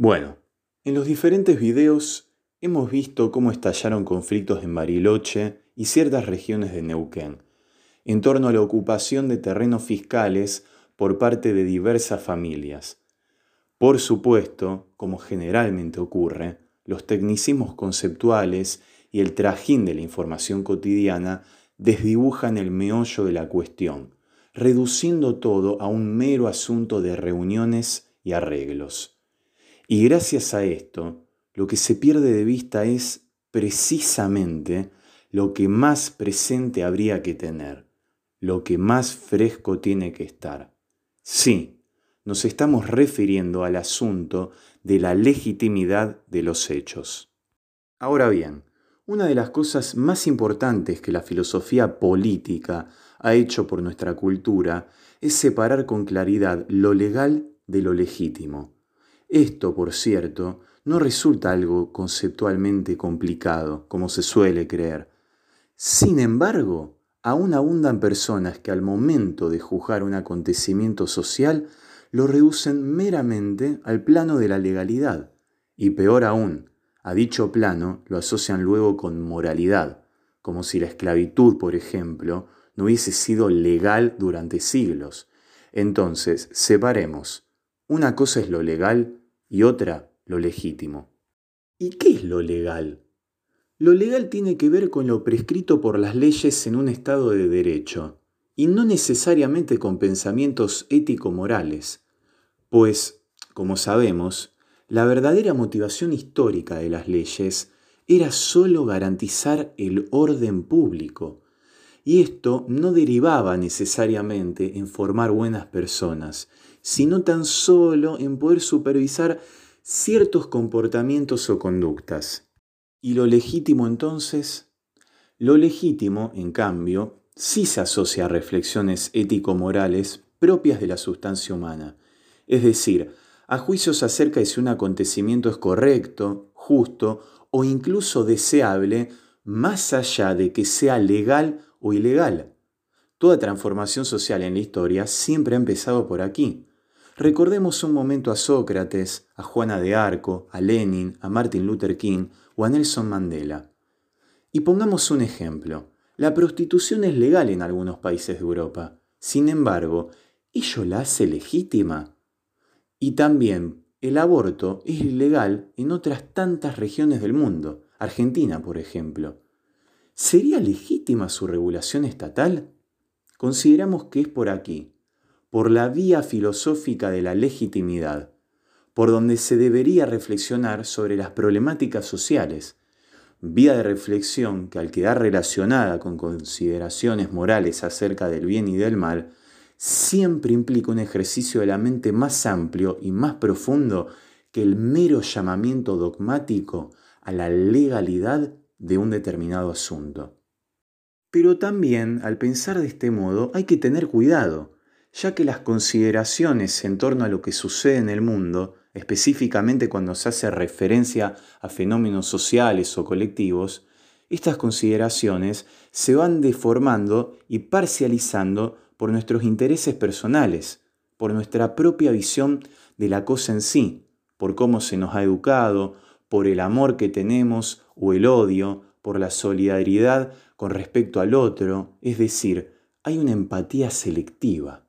Bueno, en los diferentes videos hemos visto cómo estallaron conflictos en Bariloche y ciertas regiones de Neuquén, en torno a la ocupación de terrenos fiscales por parte de diversas familias. Por supuesto, como generalmente ocurre, los tecnicismos conceptuales y el trajín de la información cotidiana desdibujan el meollo de la cuestión, reduciendo todo a un mero asunto de reuniones y arreglos. Y gracias a esto, lo que se pierde de vista es precisamente lo que más presente habría que tener, lo que más fresco tiene que estar. Sí, nos estamos refiriendo al asunto de la legitimidad de los hechos. Ahora bien, una de las cosas más importantes que la filosofía política ha hecho por nuestra cultura es separar con claridad lo legal de lo legítimo. Esto, por cierto, no resulta algo conceptualmente complicado, como se suele creer. Sin embargo, aún abundan personas que al momento de juzgar un acontecimiento social lo reducen meramente al plano de la legalidad, y peor aún, a dicho plano lo asocian luego con moralidad, como si la esclavitud, por ejemplo, no hubiese sido legal durante siglos. Entonces, separemos. Una cosa es lo legal y otra lo legítimo. ¿Y qué es lo legal? Lo legal tiene que ver con lo prescrito por las leyes en un estado de derecho, y no necesariamente con pensamientos ético-morales, pues, como sabemos, la verdadera motivación histórica de las leyes era sólo garantizar el orden público, y esto no derivaba necesariamente en formar buenas personas, sino tan solo en poder supervisar ciertos comportamientos o conductas. ¿Y lo legítimo entonces? Lo legítimo, en cambio, sí se asocia a reflexiones ético-morales propias de la sustancia humana, es decir, a juicios acerca de si un acontecimiento es correcto, justo o incluso deseable, más allá de que sea legal o ilegal. Toda transformación social en la historia siempre ha empezado por aquí. Recordemos un momento a Sócrates, a Juana de Arco, a Lenin, a Martin Luther King o a Nelson Mandela. Y pongamos un ejemplo. La prostitución es legal en algunos países de Europa. Sin embargo, ¿ello la hace legítima? Y también el aborto es ilegal en otras tantas regiones del mundo, Argentina por ejemplo. ¿Sería legítima su regulación estatal? Consideramos que es por aquí, por la vía filosófica de la legitimidad, por donde se debería reflexionar sobre las problemáticas sociales, vía de reflexión que al quedar relacionada con consideraciones morales acerca del bien y del mal, siempre implica un ejercicio de la mente más amplio y más profundo que el mero llamamiento dogmático a la legalidad de un determinado asunto. Pero también, al pensar de este modo, hay que tener cuidado, ya que las consideraciones en torno a lo que sucede en el mundo, específicamente cuando se hace referencia a fenómenos sociales o colectivos, estas consideraciones se van deformando y parcializando por nuestros intereses personales, por nuestra propia visión de la cosa en sí, por cómo se nos ha educado, por el amor que tenemos o el odio, por la solidaridad con respecto al otro, es decir, hay una empatía selectiva.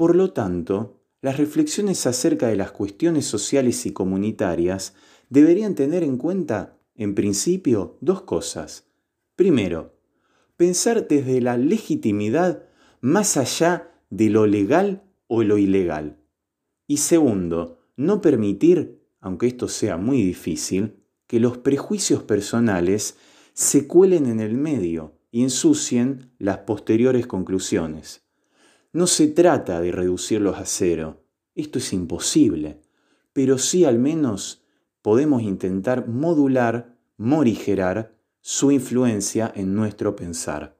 Por lo tanto, las reflexiones acerca de las cuestiones sociales y comunitarias deberían tener en cuenta, en principio, dos cosas. Primero, pensar desde la legitimidad más allá de lo legal o lo ilegal. Y segundo, no permitir, aunque esto sea muy difícil, que los prejuicios personales se cuelen en el medio y ensucien las posteriores conclusiones. No se trata de reducirlos a cero, esto es imposible, pero sí al menos podemos intentar modular, morigerar su influencia en nuestro pensar.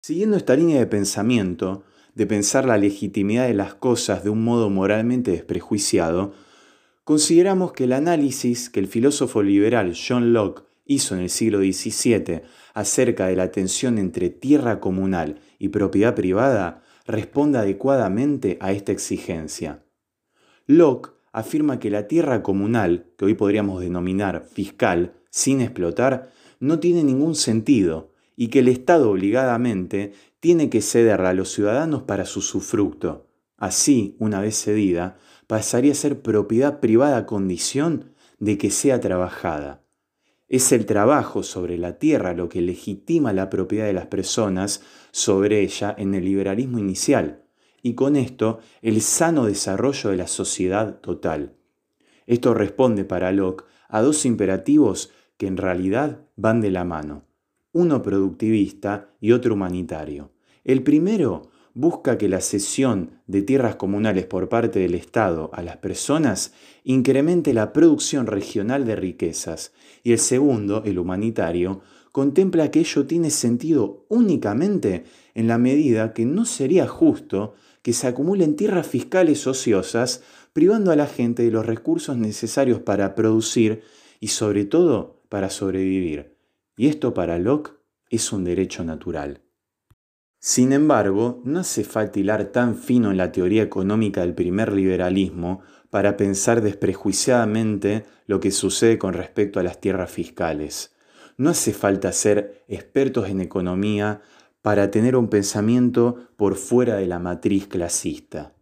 Siguiendo esta línea de pensamiento, de pensar la legitimidad de las cosas de un modo moralmente desprejuiciado, consideramos que el análisis que el filósofo liberal John Locke hizo en el siglo XVII acerca de la tensión entre tierra comunal y propiedad privada responde adecuadamente a esta exigencia. Locke afirma que la tierra comunal, que hoy podríamos denominar fiscal, sin explotar, no tiene ningún sentido y que el Estado obligadamente tiene que cederla a los ciudadanos para su sufructo. Así, una vez cedida, pasaría a ser propiedad privada a condición de que sea trabajada. Es el trabajo sobre la tierra lo que legitima la propiedad de las personas sobre ella en el liberalismo inicial, y con esto el sano desarrollo de la sociedad total. Esto responde para Locke a dos imperativos que en realidad van de la mano, uno productivista y otro humanitario. El primero busca que la cesión de tierras comunales por parte del Estado a las personas incremente la producción regional de riquezas y el segundo, el humanitario, contempla que ello tiene sentido únicamente en la medida que no sería justo que se acumulen tierras fiscales ociosas privando a la gente de los recursos necesarios para producir y sobre todo para sobrevivir. Y esto para Locke es un derecho natural. Sin embargo, no hace falta hilar tan fino en la teoría económica del primer liberalismo para pensar desprejuiciadamente lo que sucede con respecto a las tierras fiscales. No hace falta ser expertos en economía para tener un pensamiento por fuera de la matriz clasista.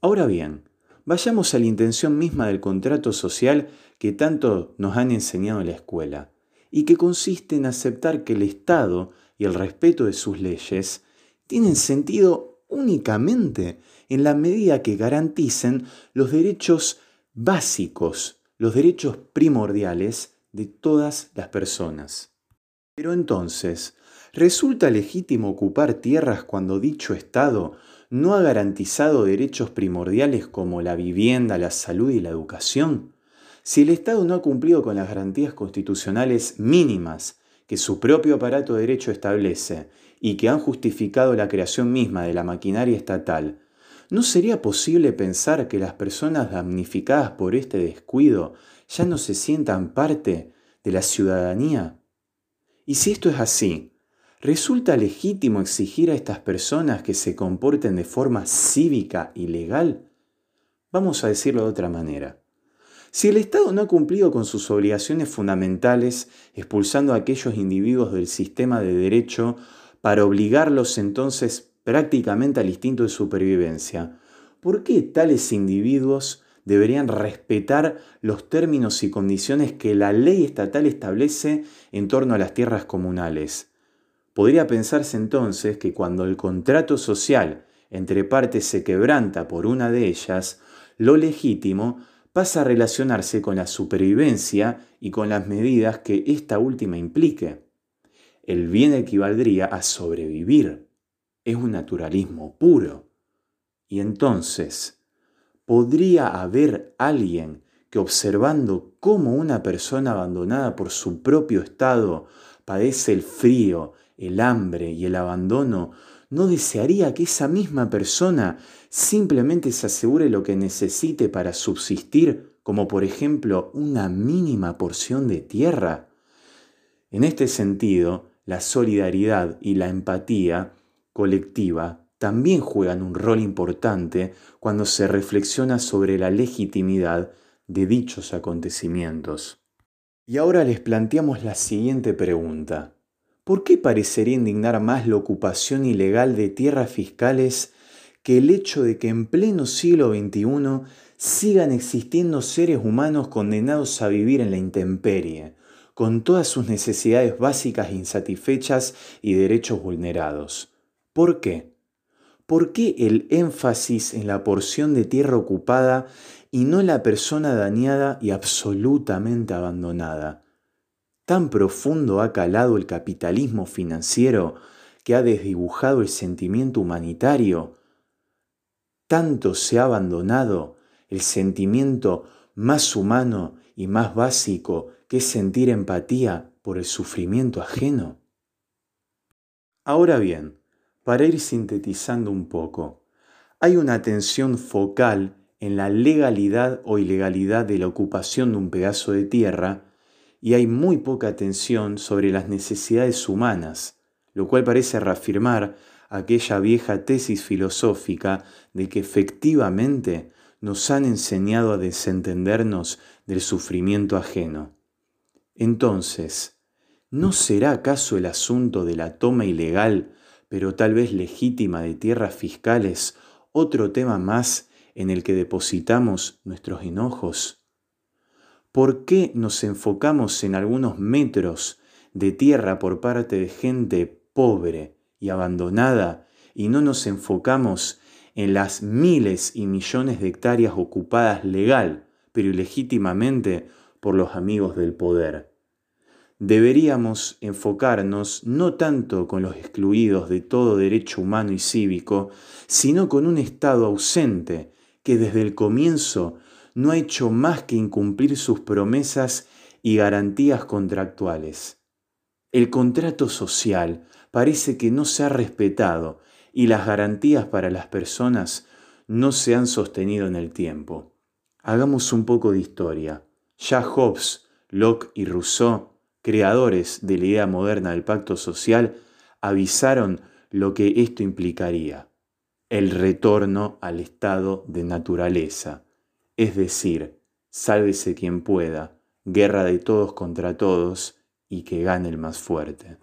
Ahora bien, vayamos a la intención misma del contrato social que tanto nos han enseñado en la escuela, y que consiste en aceptar que el Estado y el respeto de sus leyes tienen sentido únicamente en la medida que garanticen los derechos básicos, los derechos primordiales de todas las personas. Pero entonces, ¿resulta legítimo ocupar tierras cuando dicho Estado no ha garantizado derechos primordiales como la vivienda, la salud y la educación? Si el Estado no ha cumplido con las garantías constitucionales mínimas que su propio aparato de derecho establece y que han justificado la creación misma de la maquinaria estatal, ¿no sería posible pensar que las personas damnificadas por este descuido ya no se sientan parte de la ciudadanía? Y si esto es así, ¿resulta legítimo exigir a estas personas que se comporten de forma cívica y legal? Vamos a decirlo de otra manera. Si el Estado no ha cumplido con sus obligaciones fundamentales, expulsando a aquellos individuos del sistema de derecho para obligarlos entonces prácticamente al instinto de supervivencia, ¿por qué tales individuos deberían respetar los términos y condiciones que la ley estatal establece en torno a las tierras comunales? Podría pensarse entonces que cuando el contrato social entre partes se quebranta por una de ellas, lo legítimo pasa a relacionarse con la supervivencia y con las medidas que esta última implique. El bien equivaldría a sobrevivir. Es un naturalismo puro. Y entonces, ¿podría haber alguien que observando cómo una persona abandonada por su propio estado padece el frío, el hambre y el abandono, no desearía que esa misma persona simplemente se asegure lo que necesite para subsistir, como por ejemplo una mínima porción de tierra? En este sentido, la solidaridad y la empatía colectiva también juegan un rol importante cuando se reflexiona sobre la legitimidad de dichos acontecimientos. Y ahora les planteamos la siguiente pregunta. ¿Por qué parecería indignar más la ocupación ilegal de tierras fiscales que el hecho de que en pleno siglo XXI sigan existiendo seres humanos condenados a vivir en la intemperie, con todas sus necesidades básicas insatisfechas y derechos vulnerados? ¿Por qué? ¿Por qué el énfasis en la porción de tierra ocupada y no en la persona dañada y absolutamente abandonada? Tan profundo ha calado el capitalismo financiero que ha desdibujado el sentimiento humanitario. Tanto se ha abandonado el sentimiento más humano y más básico que es sentir empatía por el sufrimiento ajeno. Ahora bien, para ir sintetizando un poco, hay una atención focal en la legalidad o ilegalidad de la ocupación de un pedazo de tierra y hay muy poca atención sobre las necesidades humanas, lo cual parece reafirmar aquella vieja tesis filosófica de que efectivamente nos han enseñado a desentendernos del sufrimiento ajeno. Entonces, ¿no será acaso el asunto de la toma ilegal, pero tal vez legítima de tierras fiscales, otro tema más en el que depositamos nuestros enojos? ¿Por qué nos enfocamos en algunos metros de tierra por parte de gente pobre y abandonada y no nos enfocamos en las miles y millones de hectáreas ocupadas legal, pero ilegítimamente por los amigos del poder? Deberíamos enfocarnos no tanto con los excluidos de todo derecho humano y cívico, sino con un Estado ausente que desde el comienzo no ha hecho más que incumplir sus promesas y garantías contractuales. El contrato social parece que no se ha respetado y las garantías para las personas no se han sostenido en el tiempo. Hagamos un poco de historia. Ya Hobbes, Locke y Rousseau, creadores de la idea moderna del pacto social, avisaron lo que esto implicaría el retorno al estado de naturaleza, es decir, sálvese quien pueda, guerra de todos contra todos y que gane el más fuerte.